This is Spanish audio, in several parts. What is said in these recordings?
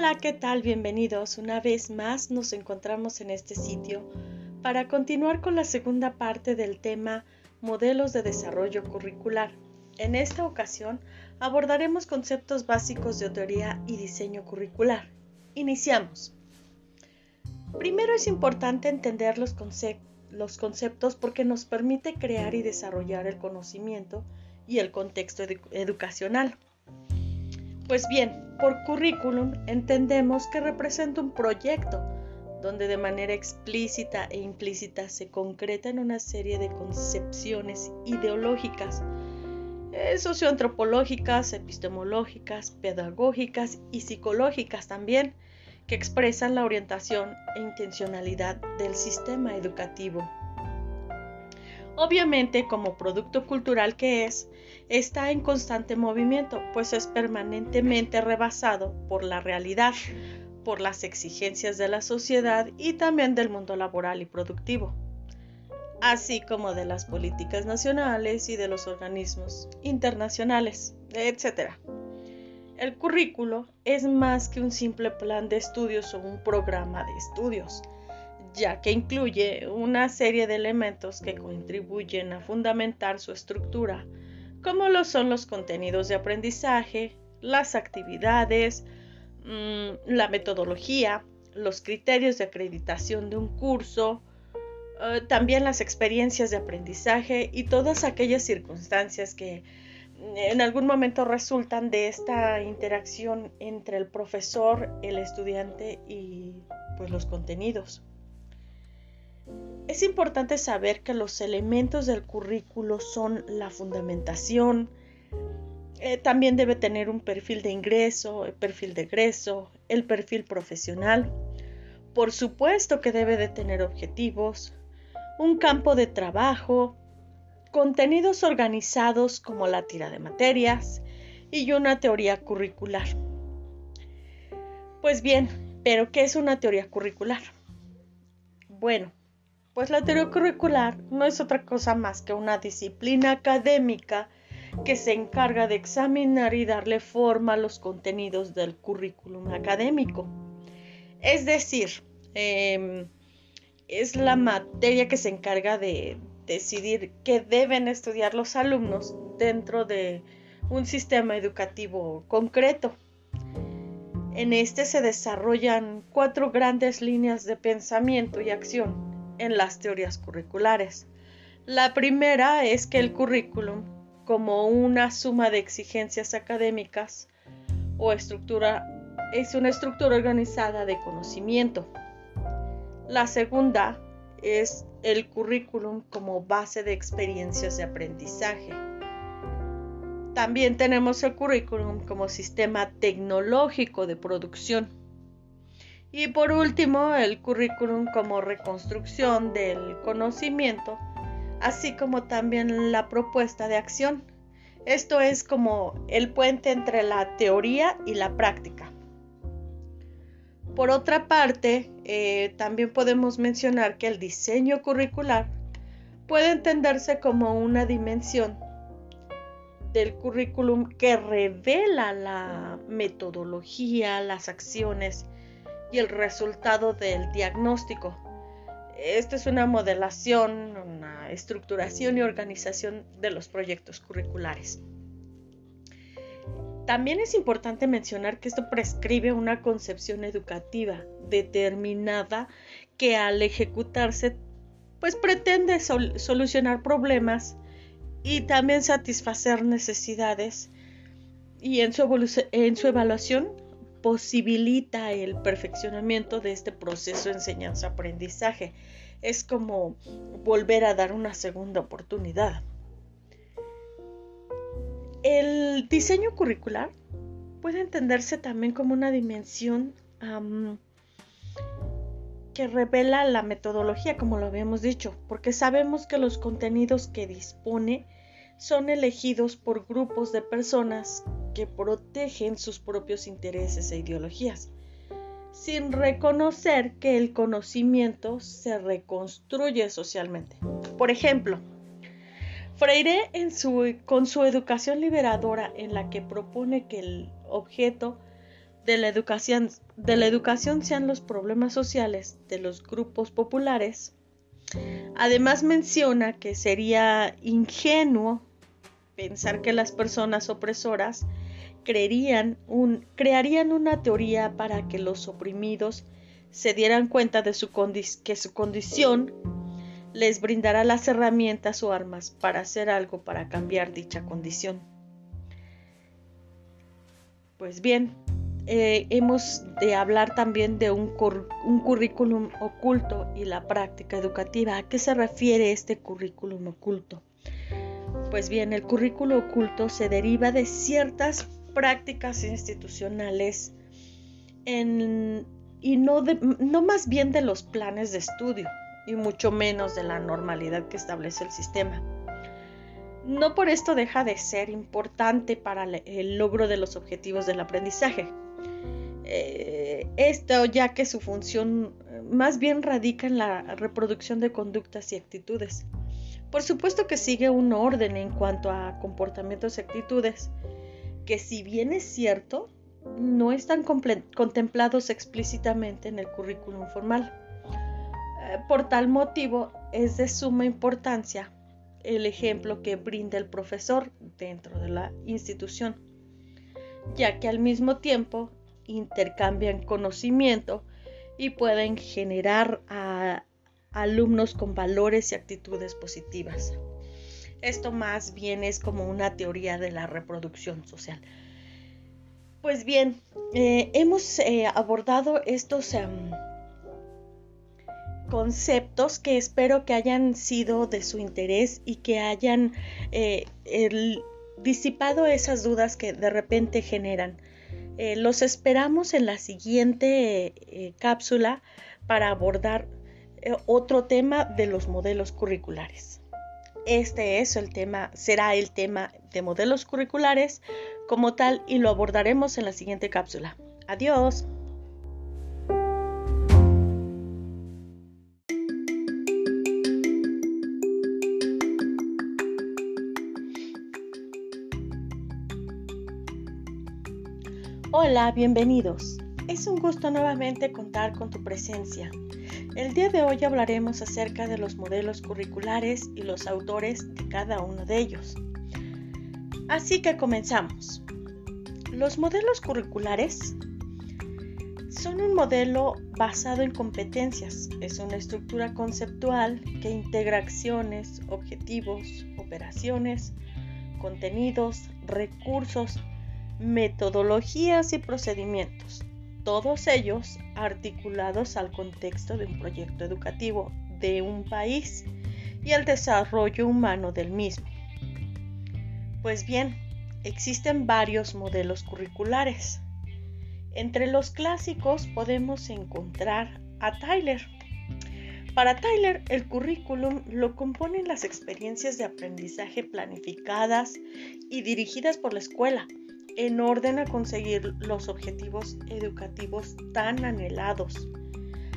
Hola, ¿qué tal? Bienvenidos. Una vez más nos encontramos en este sitio para continuar con la segunda parte del tema Modelos de Desarrollo Curricular. En esta ocasión abordaremos conceptos básicos de teoría y diseño curricular. Iniciamos. Primero es importante entender los, los conceptos porque nos permite crear y desarrollar el conocimiento y el contexto educacional. Pues bien, por currículum entendemos que representa un proyecto donde de manera explícita e implícita se concretan una serie de concepciones ideológicas, eh, socioantropológicas, epistemológicas, pedagógicas y psicológicas también, que expresan la orientación e intencionalidad del sistema educativo. Obviamente, como producto cultural que es, está en constante movimiento, pues es permanentemente rebasado por la realidad, por las exigencias de la sociedad y también del mundo laboral y productivo, así como de las políticas nacionales y de los organismos internacionales, etc. El currículo es más que un simple plan de estudios o un programa de estudios ya que incluye una serie de elementos que contribuyen a fundamentar su estructura, como lo son los contenidos de aprendizaje, las actividades, mm, la metodología, los criterios de acreditación de un curso, eh, también las experiencias de aprendizaje y todas aquellas circunstancias que en algún momento resultan de esta interacción entre el profesor, el estudiante y pues los contenidos. Es importante saber que los elementos del currículo son la fundamentación, eh, también debe tener un perfil de ingreso, el perfil de egreso, el perfil profesional. Por supuesto que debe de tener objetivos, un campo de trabajo, contenidos organizados como la tira de materias y una teoría curricular. Pues bien, pero ¿qué es una teoría curricular? Bueno, pues la teoría curricular no es otra cosa más que una disciplina académica que se encarga de examinar y darle forma a los contenidos del currículum académico. Es decir, em, es la materia que se encarga de decidir qué deben estudiar los alumnos dentro de un sistema educativo concreto. En este se desarrollan cuatro grandes líneas de pensamiento y acción en las teorías curriculares. La primera es que el currículum, como una suma de exigencias académicas o estructura, es una estructura organizada de conocimiento. La segunda es el currículum como base de experiencias de aprendizaje. También tenemos el currículum como sistema tecnológico de producción. Y por último, el currículum como reconstrucción del conocimiento, así como también la propuesta de acción. Esto es como el puente entre la teoría y la práctica. Por otra parte, eh, también podemos mencionar que el diseño curricular puede entenderse como una dimensión del currículum que revela la metodología, las acciones y el resultado del diagnóstico. Esta es una modelación, una estructuración y organización de los proyectos curriculares. También es importante mencionar que esto prescribe una concepción educativa determinada que al ejecutarse pues pretende solucionar problemas y también satisfacer necesidades y en su, en su evaluación posibilita el perfeccionamiento de este proceso de enseñanza-aprendizaje. Es como volver a dar una segunda oportunidad. El diseño curricular puede entenderse también como una dimensión que revela la metodología, como lo habíamos dicho, porque sabemos que los contenidos que dispone son elegidos por grupos de personas que protegen sus propios intereses e ideologías, sin reconocer que el conocimiento se reconstruye socialmente. Por ejemplo, Freire con su educación liberadora en la que propone que el objeto de la educación, sean los problemas sociales de los grupos populares. Además menciona que sería ingenuo pensar que las personas opresoras creerían un, crearían una teoría para que los oprimidos se dieran cuenta de su que su condición les brindará las herramientas o armas para hacer algo para cambiar dicha condición. Pues bien, eh, hemos de hablar también de un, un, currículum oculto y la práctica educativa. ¿A qué se refiere este currículum oculto? Pues bien, el currículo oculto se deriva de ciertas prácticas institucionales y no, más bien de los planes de estudio y mucho menos de la normalidad que establece el sistema. No por esto deja de ser importante para el logro de los objetivos del aprendizaje. Eh, esto ya que su función eh, más bien radica en la reproducción de conductas y actitudes. Por supuesto que sigue un orden en cuanto a comportamientos y actitudes, que si bien es cierto, no están contemplados explícitamente en el currículum formal. Eh, por tal motivo, es de suma importancia el ejemplo que brinda el profesor dentro de la institución, ya que al mismo tiempo intercambian conocimiento y pueden generar a alumnos con valores y actitudes positivas. Esto más bien es como una teoría de la reproducción social. Pues bien, eh, hemos eh, abordado estos em, conceptos que espero que hayan sido de su interés y que hayan eh, disipado esas dudas que de repente generan. los esperamos en la siguiente cápsula para abordar otro tema de los modelos curriculares. Este es el tema, será el tema de modelos curriculares como tal y lo abordaremos en la siguiente cápsula. Adiós. Hola, bienvenidos. Es un gusto nuevamente contar con tu presencia. El día de hoy hablaremos acerca de los modelos curriculares y los autores de cada uno de ellos. Así que comenzamos. Los modelos curriculares son un modelo basado en competencias. Es una estructura conceptual que integra acciones, objetivos, operaciones, contenidos, recursos, metodologías y procedimientos todos ellos articulados al contexto de un proyecto educativo de un país y al desarrollo humano del mismo. Pues bien, existen varios modelos curriculares. Entre los clásicos podemos encontrar a Tyler. Para Tyler, el currículum lo componen las experiencias de aprendizaje planificadas y dirigidas por la escuela, en orden a conseguir los objetivos educativos tan anhelados.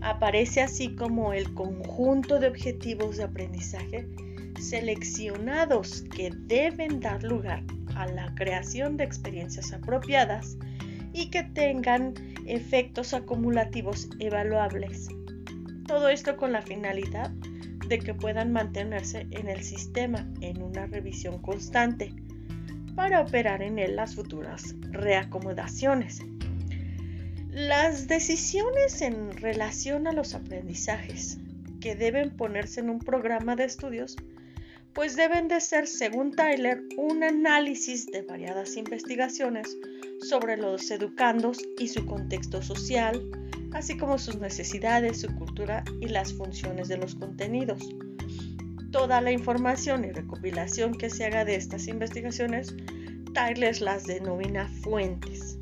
Aparece así como el conjunto de objetivos de aprendizaje seleccionados que deben dar lugar a la creación de experiencias apropiadas y que tengan efectos acumulativos evaluables. Todo esto con la finalidad de que puedan mantenerse en el sistema en una revisión constante para operar en él las futuras reacomodaciones. Las decisiones en relación a los aprendizajes que deben ponerse en un programa de estudios, pues deben de ser, según Tyler, un análisis de variadas investigaciones sobre los educandos y su contexto social, así como sus necesidades, su cultura y las funciones de los contenidos toda la información y recopilación que se haga de estas investigaciones, Tyler las denomina fuentes.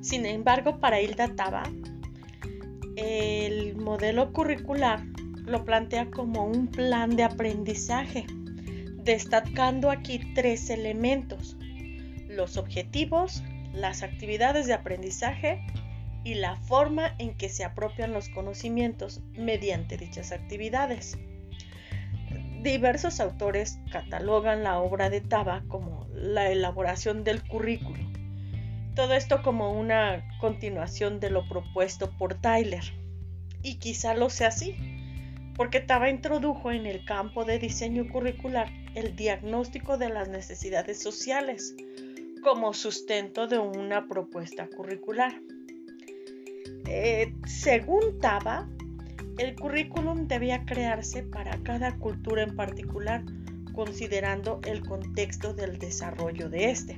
Sin embargo, para Hilda Taba, el modelo curricular lo plantea como un plan de aprendizaje, destacando aquí tres elementos, los objetivos, las actividades de aprendizaje y la forma en que se apropian los conocimientos mediante dichas actividades. Diversos autores catalogan la obra de Taba como la elaboración del currículo Todo esto como una continuación de lo propuesto por Tyler. Y quizá lo sea así, porque Taba introdujo en el campo de diseño curricular el diagnóstico de las necesidades sociales como sustento de una propuesta curricular. Eh, según Taba, el currículum debía crearse para cada cultura en particular, considerando el contexto del desarrollo de este.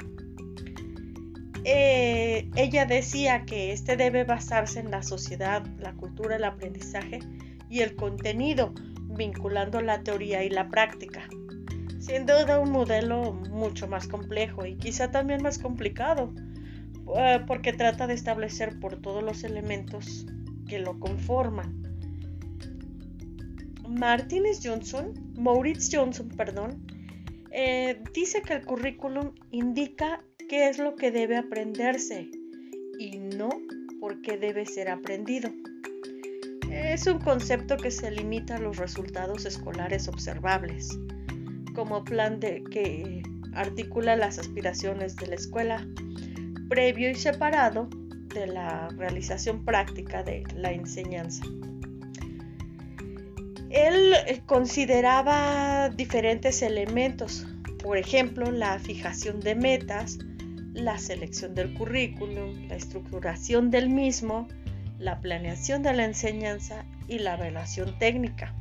Eh, ella decía que este debe basarse en la sociedad, la cultura, el aprendizaje y el contenido, vinculando la teoría y la práctica. Sin duda un modelo mucho más complejo y quizá también más complicado, eh, porque trata de establecer por todos los elementos que lo conforman. Martínez Johnson, Moritz Johnson, perdón, eh, dice que el currículum indica qué es lo que debe aprenderse y no por qué debe ser aprendido. Es un concepto que se limita a los resultados escolares observables, como plan de que articula las aspiraciones de la escuela, previo y separado de la realización práctica de la enseñanza. Él eh, consideraba diferentes elementos, por ejemplo, la fijación de metas, la selección del currículum, la estructuración del mismo, la planeación de la enseñanza y la relación técnica.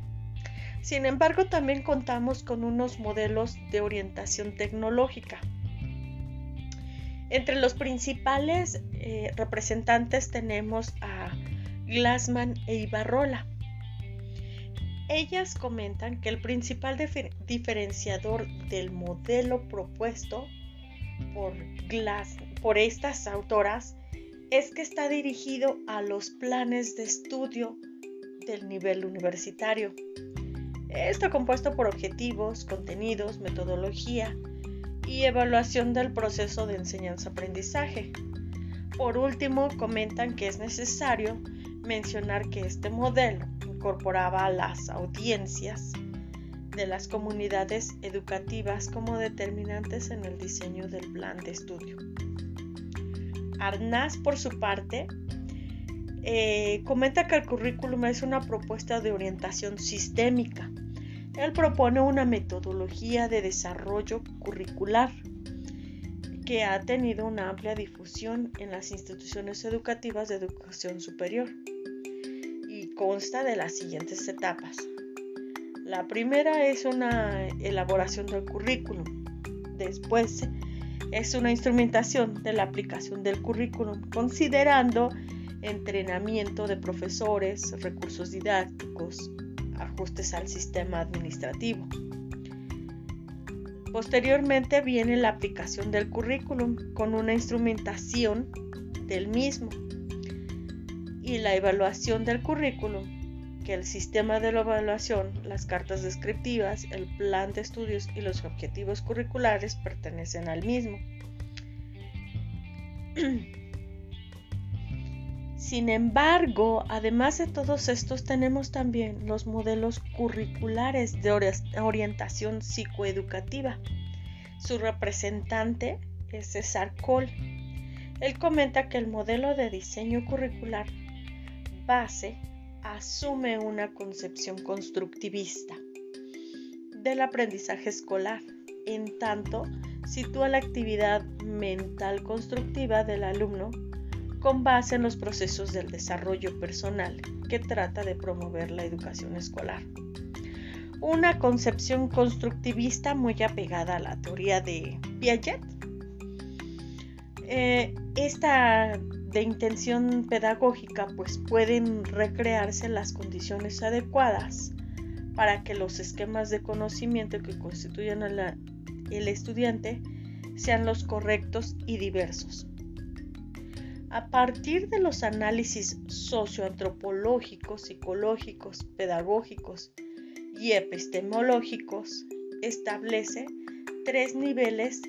Sin embargo, también contamos con unos modelos de orientación tecnológica. Entre los principales eh, representantes tenemos a Glassman e Ibarrola. Ellas comentan que el principal diferenciador del modelo propuesto por, por estas autoras es que está dirigido a los planes de estudio del nivel universitario. Está compuesto por objetivos, contenidos, metodología y evaluación del proceso de enseñanza-aprendizaje. Por último, comentan que es necesario mencionar que este modelo incorporaba a las audiencias de las comunidades educativas como determinantes en el diseño del plan de estudio. Arnaz, por su parte, eh, comenta que el currículum es una propuesta de orientación sistémica. Él propone una metodología de desarrollo curricular que ha tenido una amplia difusión en las instituciones educativas de educación superior consta de las siguientes etapas. La primera es una elaboración del currículum. Después es una instrumentación de la aplicación del currículum, considerando entrenamiento de profesores, recursos didácticos, ajustes al sistema administrativo. Posteriormente viene la aplicación del currículum con una instrumentación del mismo y la evaluación del currículum que el sistema de la evaluación, las cartas descriptivas, el plan de estudios y los objetivos curriculares pertenecen al mismo. Sin embargo, además de todos estos, tenemos también los modelos curriculares de orientación psicoeducativa. Su representante es César Cole. Él comenta que el modelo de diseño curricular base asume una concepción constructivista del aprendizaje escolar, en tanto sitúa la actividad mental constructiva del alumno con base en los procesos del desarrollo personal que trata de promover la educación escolar. Una concepción constructivista muy apegada a la teoría de Piaget. Eh, esta de intención pedagógica, pues pueden recrearse las condiciones adecuadas para que los esquemas de conocimiento que constituyen el estudiante sean los correctos y diversos. A partir de los análisis socioantropológicos, psicológicos, pedagógicos y epistemológicos, establece tres niveles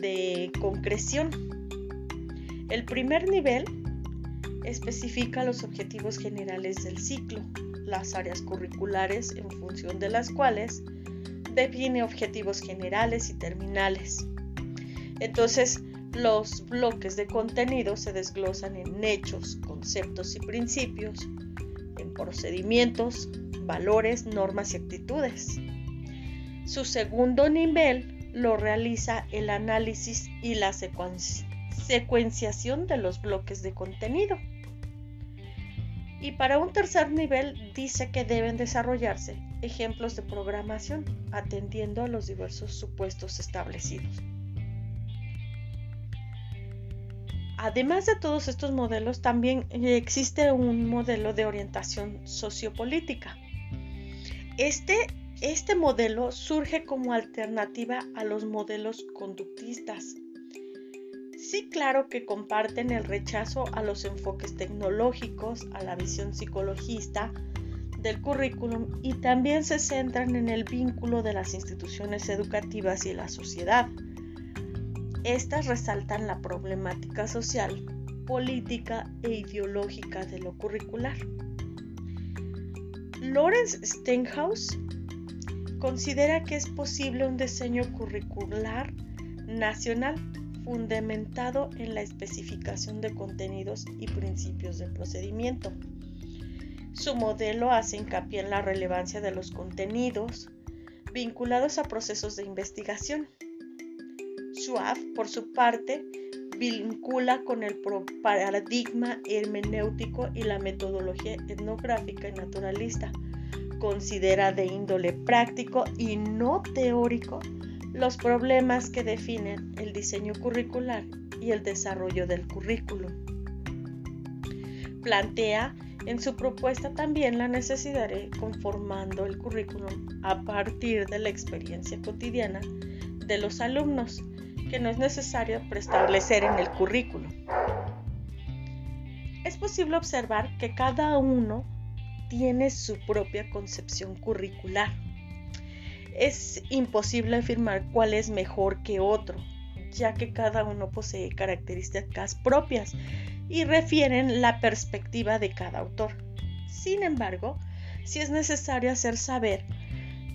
de concreción el primer nivel especifica los objetivos generales del ciclo, las áreas curriculares en función de las cuales define objetivos generales y terminales. Entonces, Los bloques de contenido se desglosan en hechos, conceptos y principios, en procedimientos, valores, normas y actitudes. Su segundo nivel lo realiza el análisis y la secuenciación de los bloques de contenido. Y para un tercer nivel dice que deben desarrollarse ejemplos de programación atendiendo a los diversos supuestos establecidos. Además de todos estos modelos, también existe un modelo de orientación sociopolítica. Este, este modelo surge como alternativa a los modelos conductistas Sí, claro que comparten el rechazo a los enfoques tecnológicos, a la visión psicologista del currículum y también se centran en el vínculo de las instituciones educativas y la sociedad. Estas resaltan la problemática social, política e ideológica de lo curricular. Lawrence Stenhouse considera que es posible un diseño curricular nacional fundamentado en la especificación de contenidos y principios del procedimiento. Su modelo hace hincapié en la relevancia de los contenidos vinculados a procesos de investigación. Schwab, por su parte, vincula con el paradigma hermenéutico y la metodología etnográfica y naturalista. Considera de índole práctico y no teórico los problemas que definen el diseño curricular y el desarrollo del currículum. Plantea en su propuesta también la necesidad de conformando el currículum a partir de la experiencia cotidiana de los alumnos, que no es necesario preestablecer en el currículum. Es posible observar que cada uno tiene su propia concepción curricular es imposible afirmar cuál es mejor que otro, ya que cada uno posee características propias y refieren la perspectiva de cada autor. Sin embargo, sí es necesario hacer saber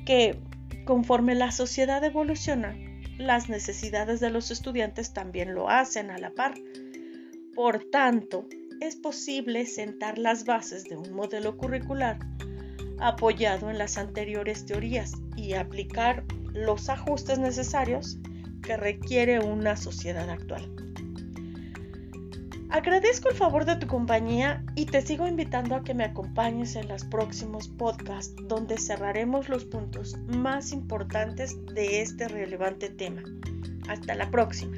que conforme la sociedad evoluciona, las necesidades de los estudiantes también lo hacen a la par. Por tanto, es posible sentar las bases de un modelo curricular apoyado en las anteriores teorías y aplicar los ajustes necesarios que requiere una sociedad actual. Agradezco el favor de tu compañía y te sigo invitando a que me acompañes en los próximos podcasts donde cerraremos los puntos más importantes de este relevante tema. Hasta la próxima.